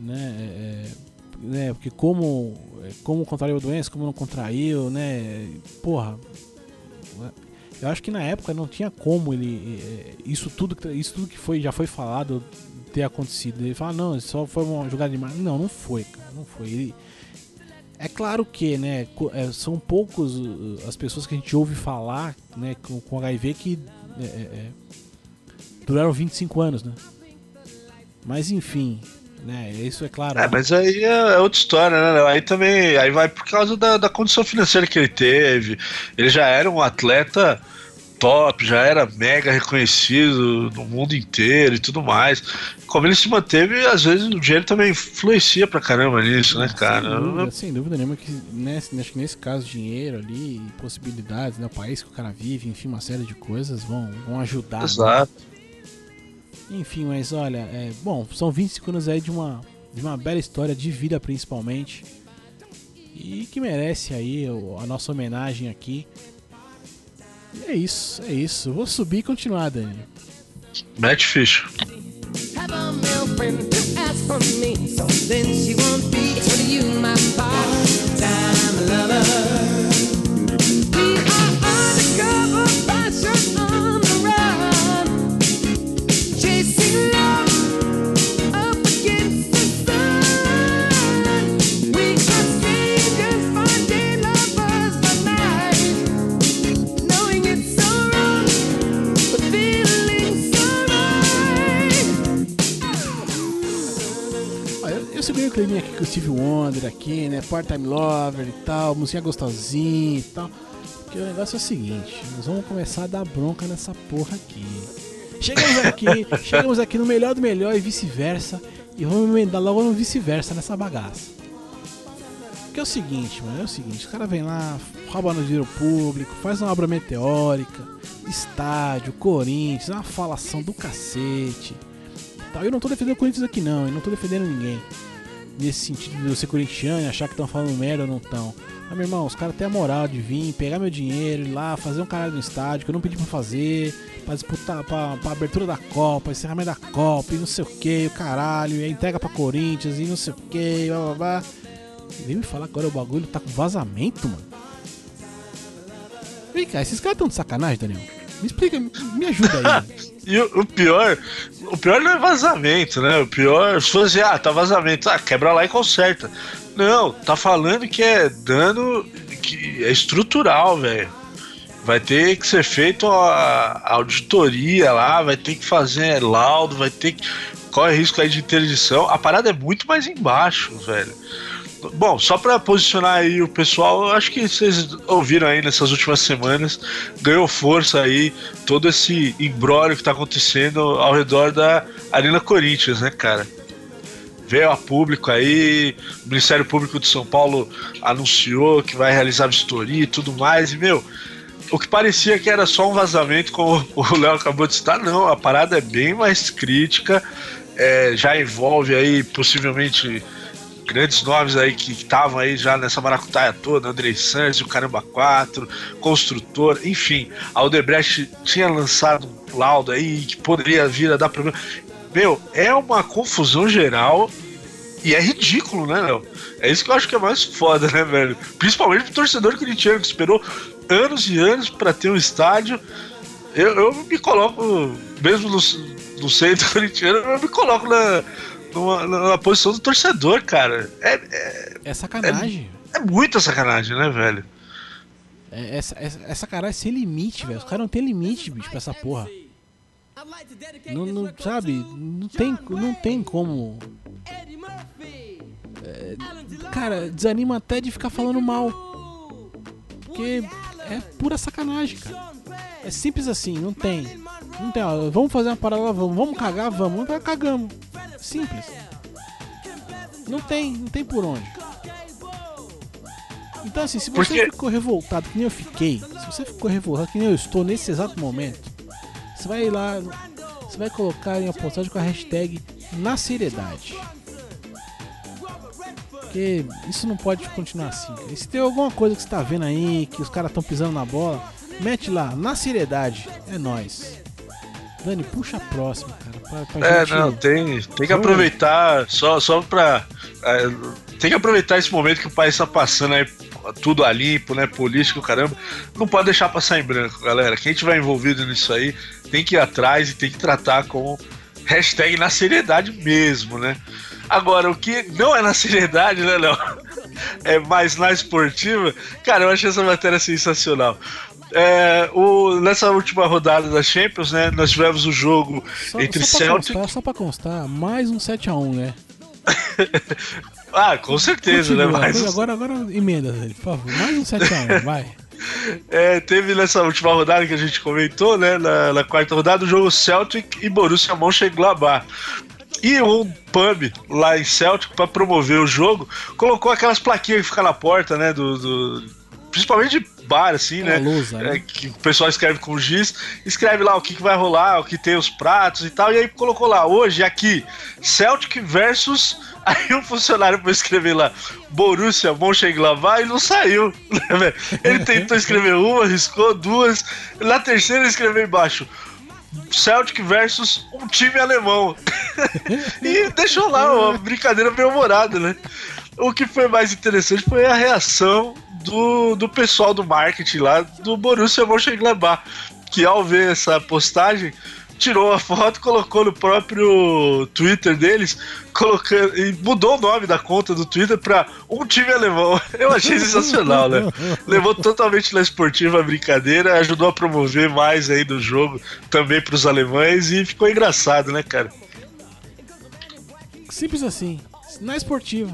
Né, é, é, né, porque como, como contraiu a doença, como não contraiu, né? Porra, eu acho que na época não tinha como ele. Eh, isso tudo, isso tudo que foi, já foi falado ter acontecido. Ele fala, não, só foi uma jogada de mar. Não, não foi, cara. Não foi. Ele, é claro que, né, eh, são poucos eh, as pessoas que a gente ouve falar, né, com, com HIV que é, é, duraram 25 anos, né? Mas enfim, né, isso é claro. É, mas aí é outra história, né? Aí também, aí vai por causa da, da condição financeira que ele teve. Ele já era um atleta top, já era mega reconhecido no mundo inteiro e tudo mais. Como ele se manteve, às vezes o dinheiro também influencia pra caramba nisso, né, cara? Sem dúvida, sem dúvida nenhuma que nesse, acho que nesse caso, dinheiro ali, possibilidades, né, o país que o cara vive, enfim, uma série de coisas vão, vão ajudar. Né? Exato. Né? Enfim, mas olha, é, bom, são 25 anos aí de uma, de uma bela história de vida principalmente. E que merece aí a nossa homenagem aqui. E é isso, é isso. vou subir e continuar, Dani. Matt Fish. Have Steve Wonder aqui, né? Part-time lover e tal, música gostosinha e tal. Porque o negócio é o seguinte, nós vamos começar a dar bronca nessa porra aqui. Chegamos aqui, [laughs] chegamos aqui no melhor do melhor e vice-versa. E vamos emendar logo no vice-versa nessa bagaça. Porque é o seguinte, mano, é o seguinte, os caras vêm lá, roubam no dinheiro público, faz uma obra meteórica, estádio, Corinthians, uma falação do cacete. Tal. Eu não tô defendendo o Corinthians aqui não, eu não tô defendendo ninguém. Nesse sentido de eu ser corintiano e achar que estão falando merda ou não estão. Mas meu irmão, os caras têm a moral de vir, pegar meu dinheiro, ir lá, fazer um caralho no estádio que eu não pedi pra fazer, pra disputar, pra, pra abertura da Copa, encerramento da Copa e não sei o que, o caralho, e entrega pra Corinthians e não sei o que, blá blá blá. E vem me falar agora o bagulho tá com vazamento, mano. Vem cá, esses caras tão de sacanagem, Daniel? Me explica, me ajuda aí. [laughs] E o, o pior, o pior não é vazamento, né? O pior, se fosse, ah, tá vazamento, ah, quebra lá e conserta. Não, tá falando que é dano que é estrutural, velho. Vai ter que ser feito a, a auditoria lá, vai ter que fazer laudo, vai ter que. Corre risco aí de interdição. A parada é muito mais embaixo, velho. Bom, só para posicionar aí o pessoal, acho que vocês ouviram aí nessas últimas semanas, ganhou força aí todo esse embrólio que tá acontecendo ao redor da Arena Corinthians, né, cara? Veio a público aí, o Ministério Público de São Paulo anunciou que vai realizar vistoria e tudo mais, e meu, o que parecia que era só um vazamento, como [laughs] o Léo acabou de citar, não, a parada é bem mais crítica, é, já envolve aí possivelmente grandes nomes aí que estavam aí já nessa maracutaia toda, Andrei Santos, o Caramba 4, Construtor, enfim, a Odebrecht tinha lançado um laudo aí que poderia vir a dar problema. Meu, é uma confusão geral e é ridículo, né, Léo? É isso que eu acho que é mais foda, né, velho? Principalmente pro torcedor corintiano que esperou anos e anos para ter um estádio. Eu, eu me coloco, mesmo no, no centro [laughs] corintiano, eu me coloco na, numa, numa posição do torcedor, cara. É, é, É sacanagem. é muita sacanagem, né, velho? É, essa, essa, é sacanagem sem limite, velho. Os caras não tem limite, bicho, pra essa porra. Não, não- sabe? Não tem, não tem como. É, cara, desanima até de ficar falando mal. Porque é pura sacanagem, cara. É simples assim, não tem. Não tem, ó, vamos fazer uma parada vamos, vamos cagar, vamos, vamos cagamos. Simples. Não tem, não tem por onde. Então assim, se você Porque- ficou revoltado que nem eu fiquei, se você ficou revoltado que nem eu estou nesse exato momento, você vai lá, você vai colocar em uma postagem com a hashtag na seriedade. Porque isso não pode continuar assim. cara. E se tem alguma coisa que você tá vendo aí, que os caras estão pisando na bola, mete lá, na seriedade. É nóis. Dani, puxa a próxima, cara. Pra, pra É, gente... não, tem, tem que aproveitar só, só pra. é, tem que aproveitar esse momento que o país tá passando aí, tudo a limpo, né? Político, caramba. Não pode deixar passar em branco, galera. Quem tiver envolvido nisso aí tem que ir atrás e tem que tratar com hashtag na seriedade mesmo, né? Agora, o que não é na seriedade, né, Léo? É mais na esportiva. Cara, eu achei essa matéria sensacional. É, o, nessa última rodada da Champions, né? Nós tivemos o jogo Só, entre só, Celtic. constar, só pra constar, mais um 7x1, né? [laughs] Ah, com certeza, Continua, né? Mas Agora, agora emenda, por favor. Mais um 7x1, [laughs] vai. é, teve nessa última rodada que a gente comentou, né? Na, na quarta rodada, o jogo Celtic e Borussia Mönchengladbach. E um pub lá em Celtic, para promover o jogo, colocou aquelas plaquinhas que ficam na porta, né? Do, do- principalmente de bar, assim, Aquela né? lousa, né? É, que o pessoal escreve com giz, escreve lá o que, que vai rolar, o que tem os pratos e tal, e aí colocou lá, hoje aqui, Celtic versus. [laughs] Aí um funcionário foi escrever lá, Borussia Mönchengladbach e não saiu. né? Ele tentou escrever uma, riscou duas, na terceira ele escreveu embaixo. Celtic versus um time alemão. [laughs] e deixou lá uma brincadeira bem humorada, né? O que foi mais interessante foi a reação do, do pessoal do marketing lá do Borussia Mönchengladbach, que ao ver essa postagem tirou a foto, colocou no próprio Twitter deles, colocando e mudou o nome da conta do Twitter para um time alemão. [laughs] Eu achei sensacional, né? Levou totalmente na esportiva a brincadeira, ajudou a promover mais aí do jogo também para os alemães e ficou engraçado, né, cara? Simples assim. Na esportiva.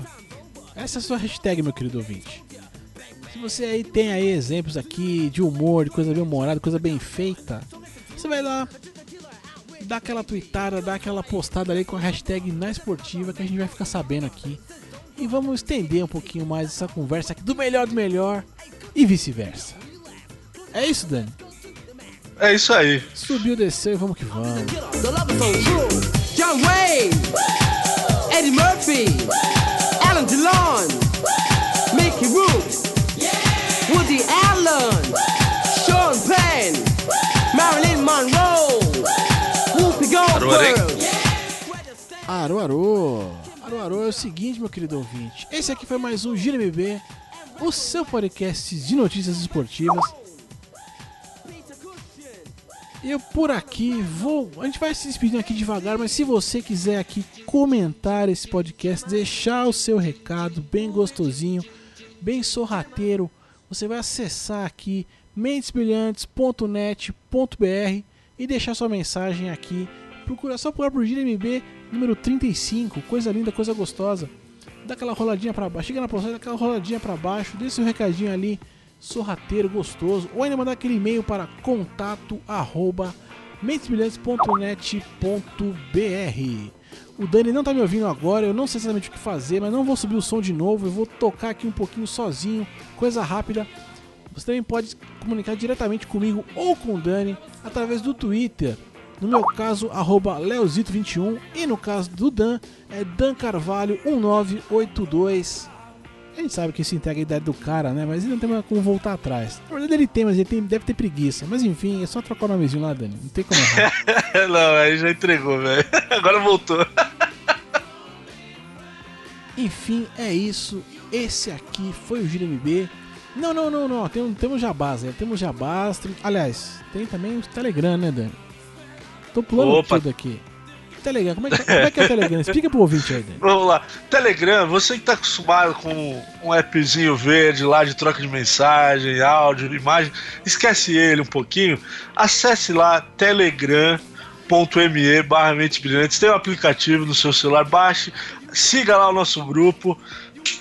Essa é a sua hashtag, meu querido ouvinte. Se você aí tem aí exemplos aqui de humor, de coisa bem humorada, coisa bem feita, você vai lá, dá aquela tweetada, dá aquela postada ali com a hashtag na esportiva que a gente vai ficar sabendo aqui. e vamos estender um pouquinho mais essa conversa aqui do melhor do melhor e vice-versa. É isso, Dani? É isso aí. Subiu, desceu e vamos que vamos. John Wayne, Eddie Murphy, Alan DeLon, Mickey Root, Woody Allen, Sean Penn, Marilyn Monroe, Arô, arô. Arô, arô é o seguinte, meu querido ouvinte. Esse aqui foi mais um Gira MB, o seu podcast de notícias esportivas. Eu por aqui vou. A gente vai se despedindo aqui devagar, mas se você quiser aqui comentar esse podcast, deixar o seu recado bem gostosinho, bem sorrateiro, você vai acessar aqui mentesbrilhantes.net.br e deixar sua mensagem aqui. Procura só procurar por Gira MB número 35, coisa linda, coisa gostosa. Dá aquela roladinha pra baixo, chega na postagem, dá aquela roladinha pra baixo, deixa seu recadinho ali, sorrateiro, gostoso, ou ainda mandar aquele e-mail para contato arroba. O Dani não tá me ouvindo agora, eu não sei exatamente o que fazer, mas não vou subir o som de novo, eu vou tocar aqui um pouquinho sozinho, coisa rápida. Você também pode comunicar diretamente comigo ou com o Dani através do Twitter. No meu caso, arroba Leozito21 e no caso do Dan, é Dan Carvalho 1982. A gente sabe que isso entrega a idade do cara, né? Mas ele não tem como voltar atrás. Na verdade ele tem, mas ele tem- deve ter preguiça. Mas enfim, é só trocar o nomezinho lá, Dani. Não tem como errar. [laughs] Não, aí já entregou, velho. [laughs] Agora voltou. [laughs] Enfim, é isso. Esse aqui foi o Gira MB. Não, não, não, não. Tem, temos jabás, né? Temos jabás. tem- Aliás, tem também o Telegram, né, Dani? Tô pulando Opa. tudo aqui. Telegram, como é, que, como é que é o Telegram? Explica pro ouvinte aí, Dani. Vamos lá. Telegram, você que tá acostumado com um appzinho verde lá de troca de mensagem, áudio, imagem, esquece ele um pouquinho. Acesse lá telegram.me barra Mentes Brilhantes. Tem um aplicativo no seu celular, baixe, siga lá o nosso grupo.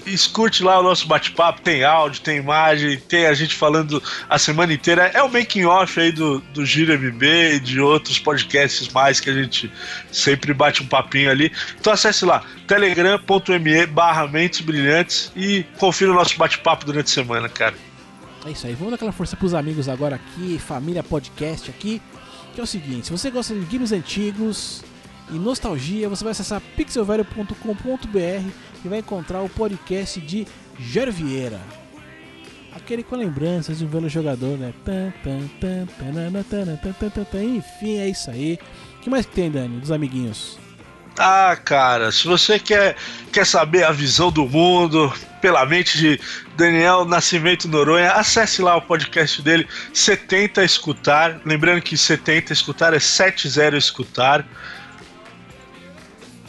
Escute lá o nosso bate-papo, tem áudio, tem imagem, tem a gente falando a semana inteira. É o making off aí do, do Giro MB e de outros podcasts mais que a gente sempre bate um papinho ali. Então acesse lá, telegram.me barra Mentes Brilhantes e confira o nosso bate-papo durante a semana, cara. É isso aí, vamos dar aquela força pros amigos agora aqui, família podcast aqui. Que é o seguinte, se você gosta de games antigos e nostalgia, você vai acessar pixelvelho.com.br e vai encontrar o podcast de Jair Vieira. Aquele com lembranças de um velho jogador, né? Enfim, é isso aí. O que mais que tem, Dani, dos amiguinhos? Ah, cara, se você quer, quer saber a visão do mundo pela mente de Daniel Nascimento Noronha, acesse lá o podcast dele, 70 Escutar. Lembrando que 70 Escutar é 70 Escutar.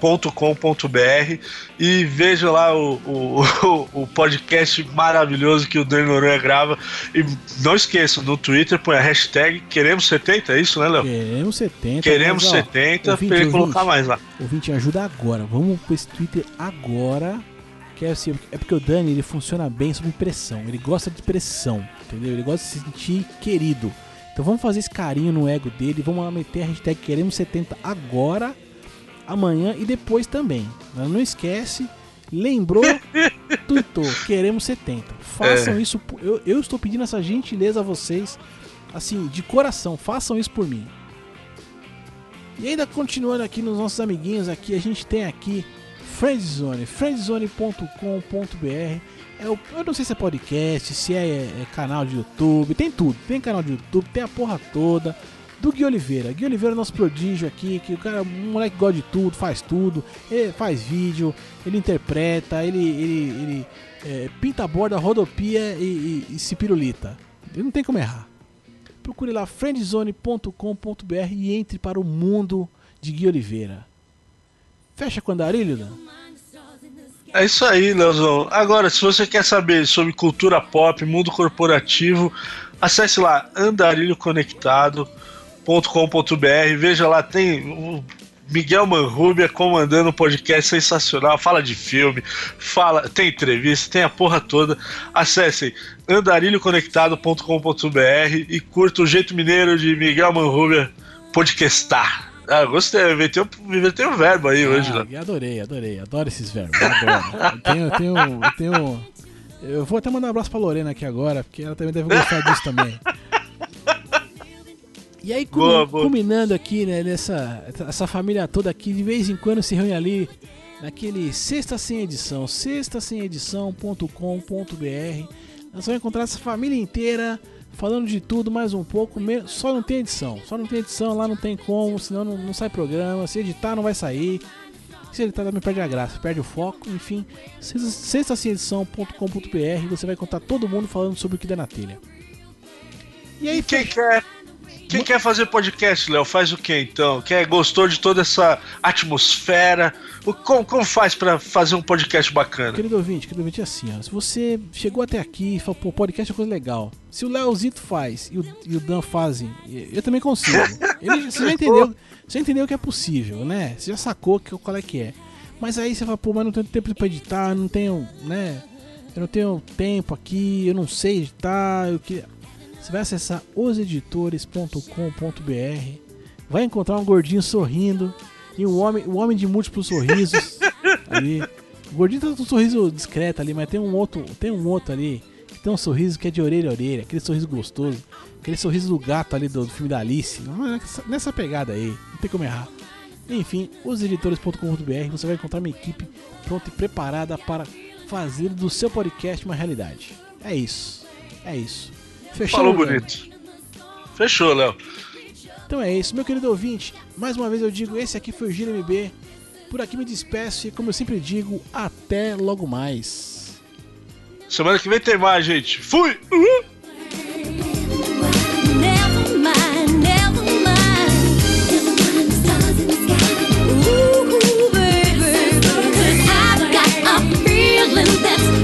.com.br e veja lá o, o, o podcast maravilhoso que o Dani Noronha grava. E não esqueça, no Twitter põe a hashtag Queremos 70, é isso, né, Léo? Queremos 70. Queremos mas, ó, 70 ouvinte, pra ele colocar ouvinte. mais lá. Ouvinte, ajuda agora. Vamos com esse Twitter agora. Que é, assim, é porque o Dani ele funciona bem sob pressão. Ele gosta de pressão, entendeu? Ele gosta de se sentir querido. Então vamos fazer esse carinho no ego dele. Vamos lá meter a hashtag Queremos 70 agora, amanhã e depois também. Mas Não esquece. Lembrou, [laughs] tuitou, queremos 70. Façam É. isso. Eu, eu estou pedindo essa gentileza a vocês, assim, de coração. Façam isso por mim. E ainda continuando aqui nos nossos amiguinhos aqui, a gente tem aqui Friendzone, friendzone.com.br. É o, eu não sei se é podcast, se é, é canal de YouTube, tem tudo. Tem canal de YouTube, tem a porra toda. Do Gui Oliveira. Gui Oliveira é nosso prodígio aqui, que o cara, um moleque que gosta de tudo, faz tudo, ele faz vídeo, ele interpreta, ele, ele, ele é, pinta a borda, rodopia e, e, e se pirulita. Ele não tem como errar procure lá friendzone.com.br e entre para o mundo de Gui Oliveira. Fecha com andarilho, Dan? É isso aí, Leozão. Agora, se você quer saber sobre cultura pop, mundo corporativo, acesse lá andarilhoconectado.com.br. Veja lá, tem o Miguel Manrubia comandando um podcast sensacional. Fala de filme, fala, tem entrevista, tem a porra toda. Acessem andarilhoconectado.com.br e curta o jeito mineiro de Miguel Manrubia podcastar. Ah, gostei, meteu, meteu um verbo aí hoje, Ah, né? adorei, adorei. Adoro esses verbos. Adoro. eu tenho, tenho, tenho. Eu vou até mandar um abraço pra Lorena aqui agora, porque ela também deve gostar disso também. E aí, culmi- Boa, boa. culminando aqui, né, nessa essa família toda aqui, de vez em quando se reúne ali naquele Sexta Sem Edição, sextasemedição.com.br. Nós vamos encontrar essa família inteira falando de tudo mais um pouco, só não tem edição, só não tem edição, lá não tem como, senão não, não sai programa, se editar não vai sair. Se editar também perde a graça, perde o foco, enfim, sextasemedição.com.br, você vai encontrar todo mundo falando sobre o que der na telha. E aí, quem quer, quem quer fazer podcast, Léo, faz o que então? Quem gostou de toda essa atmosfera? O, como, como faz pra fazer um podcast bacana? Querido ouvinte, querido ouvinte, é assim, ó. Se você chegou até aqui e falou, pô, podcast é coisa legal. Se o Leozito faz e o, e o Dan fazem, eu também consigo. [laughs] Ele, você já entendeu, você já entendeu que é possível, né? Você já sacou que, qual é que é. Mas aí você fala, pô, mas não tenho tempo pra editar, não tenho, né? Eu não tenho tempo aqui, eu não sei editar, eu que... Você vai acessar oseditores.com.br, vai encontrar um gordinho sorrindo e um homem, um homem de múltiplos sorrisos [laughs] ali. O gordinho tá com um sorriso discreto ali, mas tem um outro, tem um outro ali que tem um sorriso que é de orelha a orelha, aquele sorriso gostoso, aquele sorriso do gato ali do, do filme da Alice. Nessa, nessa pegada aí, não tem como errar. Enfim, oseditores.com.br você vai encontrar uma equipe pronta e preparada para fazer do seu podcast uma realidade. É isso. É isso. Fechou? Falou bonito. Fechou, Léo. Então é isso, meu querido ouvinte. Mais uma vez eu digo, esse aqui foi o Giro MB. Por aqui me despeço e, como eu sempre digo, até logo mais. Semana que vem tem mais, gente. Fui! Uhum. Baby. Cause I've got a feeling that's